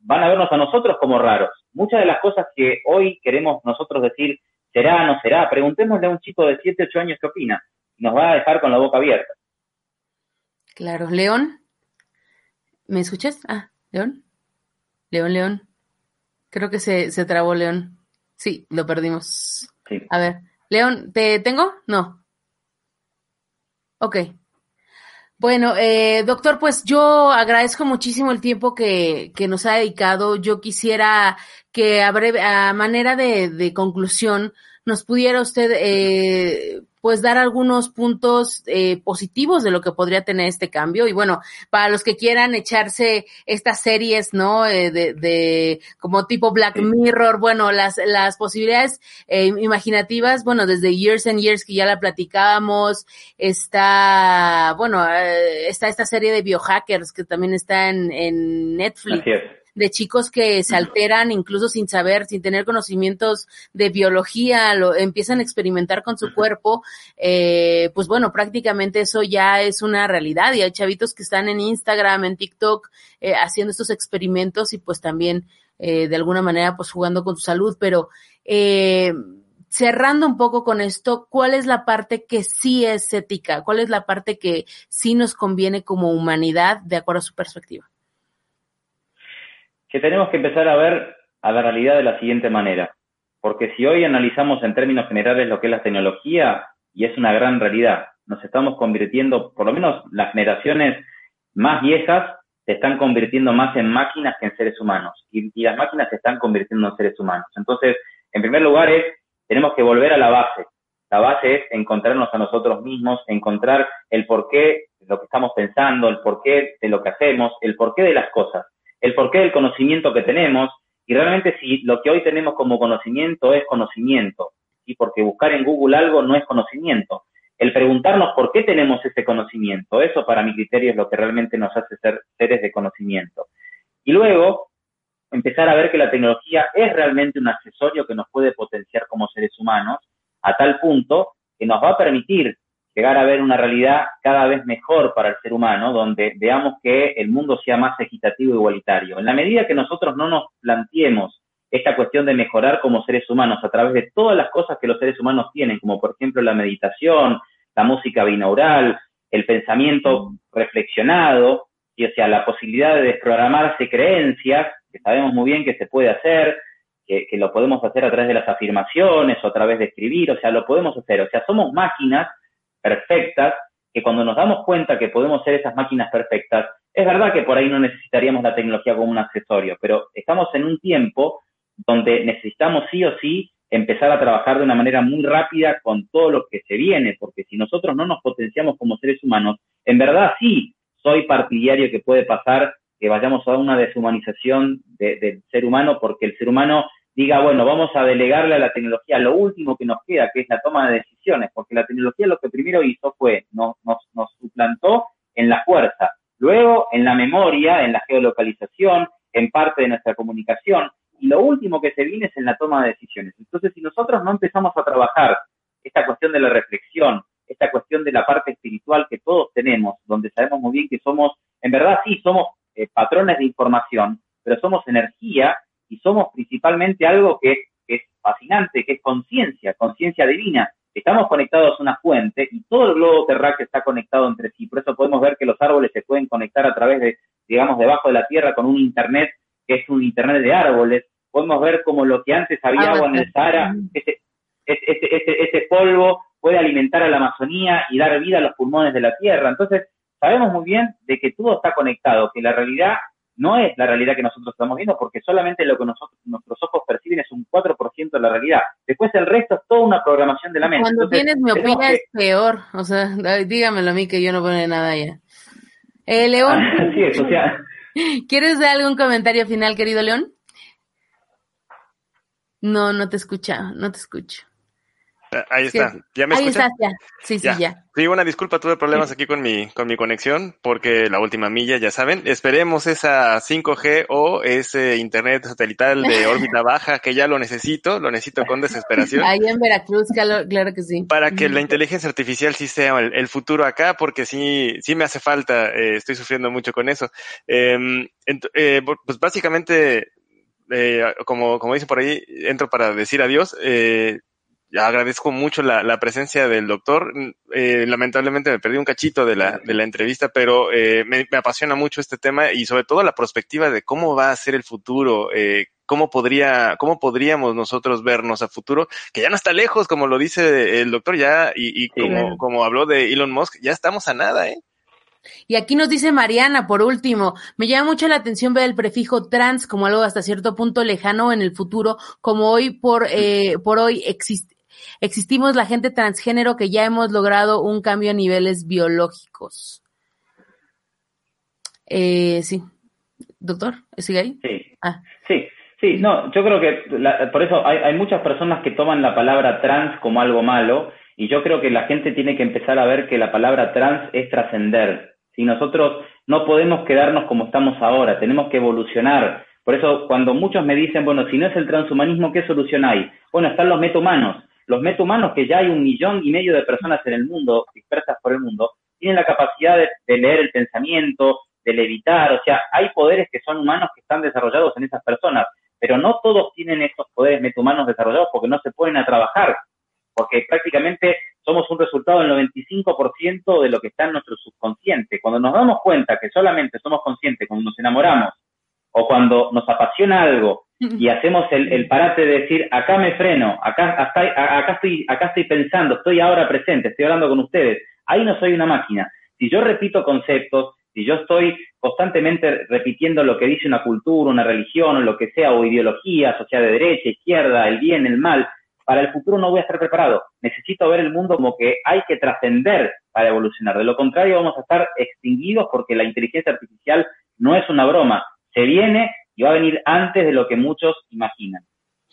van a vernos a nosotros como raros. Muchas de las cosas que hoy queremos nosotros decir, será, no será, preguntémosle a un chico de 7, 8 años qué opina. Nos va a dejar con la boca abierta. Claro. León, ¿me escuchas? Ah, León. León, León. Creo que se, se trabó León. Sí, lo perdimos. A ver, León, ¿te tengo? No. Ok. Bueno, eh, doctor, pues yo agradezco muchísimo el tiempo que, que nos ha dedicado. Yo quisiera que a, breve, a manera de, de conclusión nos pudiera usted eh, pues dar algunos puntos eh, positivos de lo que podría tener este cambio. Y bueno, para los que quieran echarse estas series, ¿no? Eh, de, de, como tipo Black Mirror, bueno, las, las posibilidades eh, imaginativas, bueno, desde Years and Years que ya la platicábamos, está, bueno, eh, está esta serie de biohackers que también está en, en Netflix de chicos que se alteran incluso sin saber, sin tener conocimientos de biología, lo empiezan a experimentar con su cuerpo, eh, pues bueno, prácticamente eso ya es una realidad y hay chavitos que están en Instagram, en TikTok, eh, haciendo estos experimentos y pues también eh, de alguna manera pues jugando con su salud, pero eh, cerrando un poco con esto, ¿cuál es la parte que sí es ética? ¿Cuál es la parte que sí nos conviene como humanidad de acuerdo a su perspectiva? Que tenemos que empezar a ver a la realidad de la siguiente manera. Porque si hoy analizamos en términos generales lo que es la tecnología, y es una gran realidad, nos estamos convirtiendo, por lo menos las generaciones más viejas, se están convirtiendo más en máquinas que en seres humanos. Y, las máquinas se están convirtiendo en seres humanos. Entonces, en primer lugar es, tenemos que volver a la base. La base es encontrarnos a nosotros mismos, encontrar el porqué de lo que estamos pensando, el porqué de lo que hacemos, el porqué de las cosas el porqué del conocimiento que tenemos y realmente si lo que hoy tenemos como conocimiento es conocimiento, y porque buscar en Google algo no es conocimiento. El preguntarnos por qué tenemos ese conocimiento, eso para mi criterio es lo que realmente nos hace ser seres de conocimiento. Y luego, empezar a ver que la tecnología es realmente un accesorio que nos puede potenciar como seres humanos, a tal punto que nos va a permitir llegar a ver una realidad cada vez mejor para el ser humano, donde veamos que el mundo sea más equitativo e igualitario. En la medida que nosotros no nos planteemos esta cuestión de mejorar como seres humanos a través de todas las cosas que los seres humanos tienen, como por ejemplo la meditación, la música binaural, el pensamiento reflexionado, y o sea, la posibilidad de desprogramarse creencias, que sabemos muy bien que se puede hacer, que, que, lo podemos hacer a través de las afirmaciones o a través de escribir, o sea, lo podemos hacer, o sea, somos máquinas perfectas, que cuando nos damos cuenta que podemos ser esas máquinas perfectas, es verdad que por ahí no necesitaríamos la tecnología como un accesorio, pero estamos en un tiempo donde necesitamos sí o sí empezar a trabajar de una manera muy rápida con todo lo que se viene, porque si nosotros no nos potenciamos como seres humanos, en verdad sí soy partidario que puede pasar que vayamos a una deshumanización del ser humano, porque el ser humano diga, bueno, vamos a delegarle a la tecnología lo último que nos queda, que es la toma de decisiones, porque la tecnología lo que primero hizo fue, nos, nos, suplantó en la fuerza, luego en la memoria, en la geolocalización, en parte de nuestra comunicación, y lo último que se viene es en la toma de decisiones. Entonces, si nosotros no empezamos a trabajar esta cuestión de la reflexión, esta cuestión de la parte espiritual que todos tenemos, donde sabemos muy bien que somos, en verdad sí, somos eh, patrones de información, pero somos energía y somos principalmente algo que, es fascinante, que es conciencia, conciencia divina. Estamos conectados a una fuente y todo el globo terráqueo está conectado entre sí. Por eso podemos ver que los árboles se pueden conectar a través de, digamos, debajo de la tierra con un internet que es un internet de árboles. Podemos ver como lo que antes había agua en el Sahara, ese, ese, ese, ese polvo puede alimentar a la Amazonía y dar vida a los pulmones de la tierra. Entonces, sabemos muy bien de que todo está conectado, que la realidad no es la realidad que nosotros estamos viendo, porque solamente lo que nosotros, nuestros ojos perciben es un 4% de la realidad. Después el resto es toda una programación de la mente. Cuando tienes miopía es peor, o sea, dígamelo a mí que yo no pone nada ya. Eh, León. Así es, o sea, ¿Quieres dar algún comentario final, querido León? No, no te escucha, no te escucho. Ah, ahí está. ¿Ya me Ahí escuchan? estás, ya. Sí, sí, ya. Sí, una disculpa, tuve problemas aquí con mi, con mi conexión, porque la última milla, ya saben, esperemos esa 5G o ese internet satelital de órbita baja, que ya lo necesito, lo necesito con desesperación. Ahí en Veracruz, claro, claro que sí. Para que la inteligencia artificial sí sea el, el futuro acá, porque sí, sí me hace falta, eh, estoy sufriendo mucho con eso. Eh, ent- eh, pues básicamente, eh, como, como dice por ahí, entro para decir adiós. Eh, agradezco mucho la, la presencia del doctor. Eh, lamentablemente me perdí un cachito de la, de la entrevista, pero eh, me, me apasiona mucho este tema y sobre todo la perspectiva de cómo va a ser el futuro, eh, cómo podría, cómo podríamos nosotros vernos a futuro, que ya no está lejos, como lo dice el doctor ya, y, y como, claro. como habló de Elon Musk, ya estamos a nada, ¿eh? Y aquí nos dice Mariana, por último, me llama mucho la atención ver el prefijo trans como algo hasta cierto punto lejano en el futuro, como hoy por, eh, por hoy existe. Existimos la gente transgénero que ya hemos logrado un cambio a niveles biológicos. Eh, sí. Doctor, ¿sigue ahí? Sí. Ah. Sí, sí, no, yo creo que la- por eso hay, hay muchas personas que toman la palabra trans como algo malo y yo creo que la gente tiene que empezar a ver que la palabra trans es trascender. Si nosotros no podemos quedarnos como estamos ahora, tenemos que evolucionar. Por eso cuando muchos me dicen, bueno, si no es el transhumanismo, ¿qué solución hay? Bueno, están los metahumanos. Los metahumanos, que ya hay un millón y medio de personas en el mundo, dispersas por el mundo, tienen la capacidad de, leer el pensamiento, de levitar, o sea, hay poderes que son humanos que están desarrollados en esas personas, pero no todos tienen estos poderes metahumanos desarrollados porque no se ponen a trabajar, porque prácticamente somos un resultado del 95% de lo que está en nuestro subconsciente. Cuando nos damos cuenta que solamente somos conscientes cuando nos enamoramos o cuando nos apasiona algo y hacemos el, el parate de decir, acá me freno, acá, acá, acá, estoy, acá estoy pensando, estoy ahora presente, estoy hablando con ustedes, ahí no soy una máquina. Si yo repito conceptos, si yo estoy constantemente repitiendo lo que dice una cultura, una religión o lo que sea, o ideologías, o sea, de derecha, izquierda, el bien, el mal, para el futuro no voy a estar preparado. Necesito ver el mundo como que hay que trascender para evolucionar. De lo contrario, vamos a estar extinguidos porque la inteligencia artificial no es una broma. Se viene y va a venir antes de lo que muchos imaginan.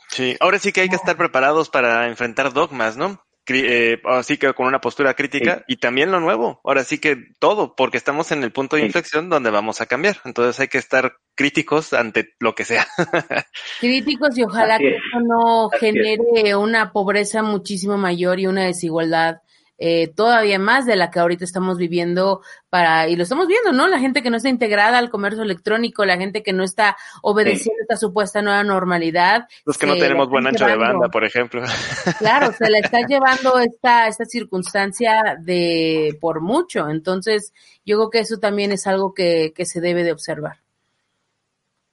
Sí, ahora sí que hay que estar preparados para enfrentar dogmas, ¿no? Eh, así que con una postura crítica y también lo nuevo. Ahora sí que todo, porque estamos en el punto de inflexión donde vamos a cambiar. Entonces hay que estar críticos ante lo que sea. Críticos y ojalá que es. esto no Así es. genere una pobreza muchísimo mayor y una desigualdad eh, todavía más de la que ahorita estamos viviendo para, y lo estamos viendo, ¿no? La gente que no está integrada al comercio electrónico, la gente que no está obedeciendo esta supuesta nueva normalidad. Los que no tenemos buen ancho de banda, por ejemplo. Claro, se la está llevando esta, esta circunstancia de por mucho. Entonces, yo creo que eso también es algo que, que se debe de observar.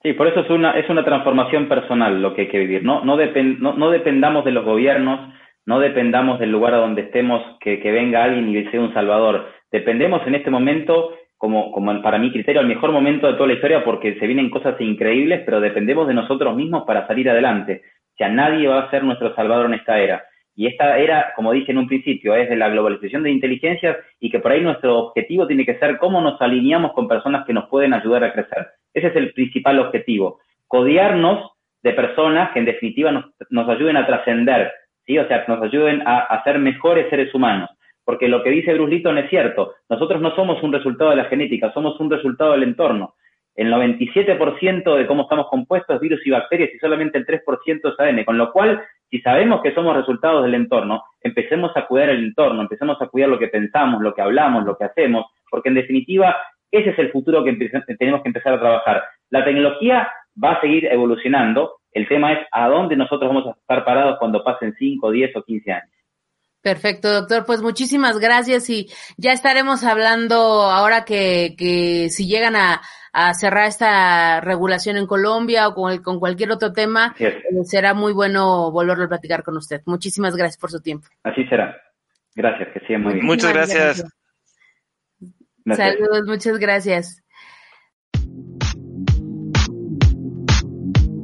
Sí, por eso es una, es una transformación personal lo que hay que vivir. No, no, depen- no, no dependamos de los gobiernos, no dependamos del lugar a donde estemos, que, venga alguien y sea un salvador. Dependemos en este momento, como, para mi criterio, el mejor momento de toda la historia porque se vienen cosas increíbles, pero dependemos de nosotros mismos para salir adelante. Sea, nadie va a ser nuestro salvador en esta era. Y esta era, como dije en un principio, es de la globalización de inteligencias y que por ahí nuestro objetivo tiene que ser cómo nos alineamos con personas que nos pueden ayudar a crecer. Ese es el principal objetivo. Codearnos de personas que en definitiva nos ayuden a trascender, ¿sí? O sea, nos ayuden a, a, ser mejores seres humanos. Porque lo que dice Bruce Litton es cierto, nosotros no somos un resultado de la genética, somos un resultado del entorno. El 97% de cómo estamos compuestos es virus y bacterias y solamente el 3% es ADN, con lo cual, si sabemos que somos resultados del entorno, empecemos a cuidar el entorno, empecemos a cuidar lo que pensamos, lo que hablamos, lo que hacemos, porque en definitiva ese es el futuro que tenemos que empezar a trabajar. La tecnología va a seguir evolucionando, el tema es a dónde nosotros vamos a estar parados cuando pasen 5, 10 o 15 años. Perfecto, doctor. Pues muchísimas gracias y ya estaremos hablando ahora que, que si llegan a, a cerrar esta regulación en Colombia o con, el, con cualquier otro tema, yes. eh, será muy bueno volverlo a platicar con usted. Muchísimas gracias por su tiempo. Así será. Gracias, que siga muy bien. Muchas gracias. gracias. Saludos, muchas gracias.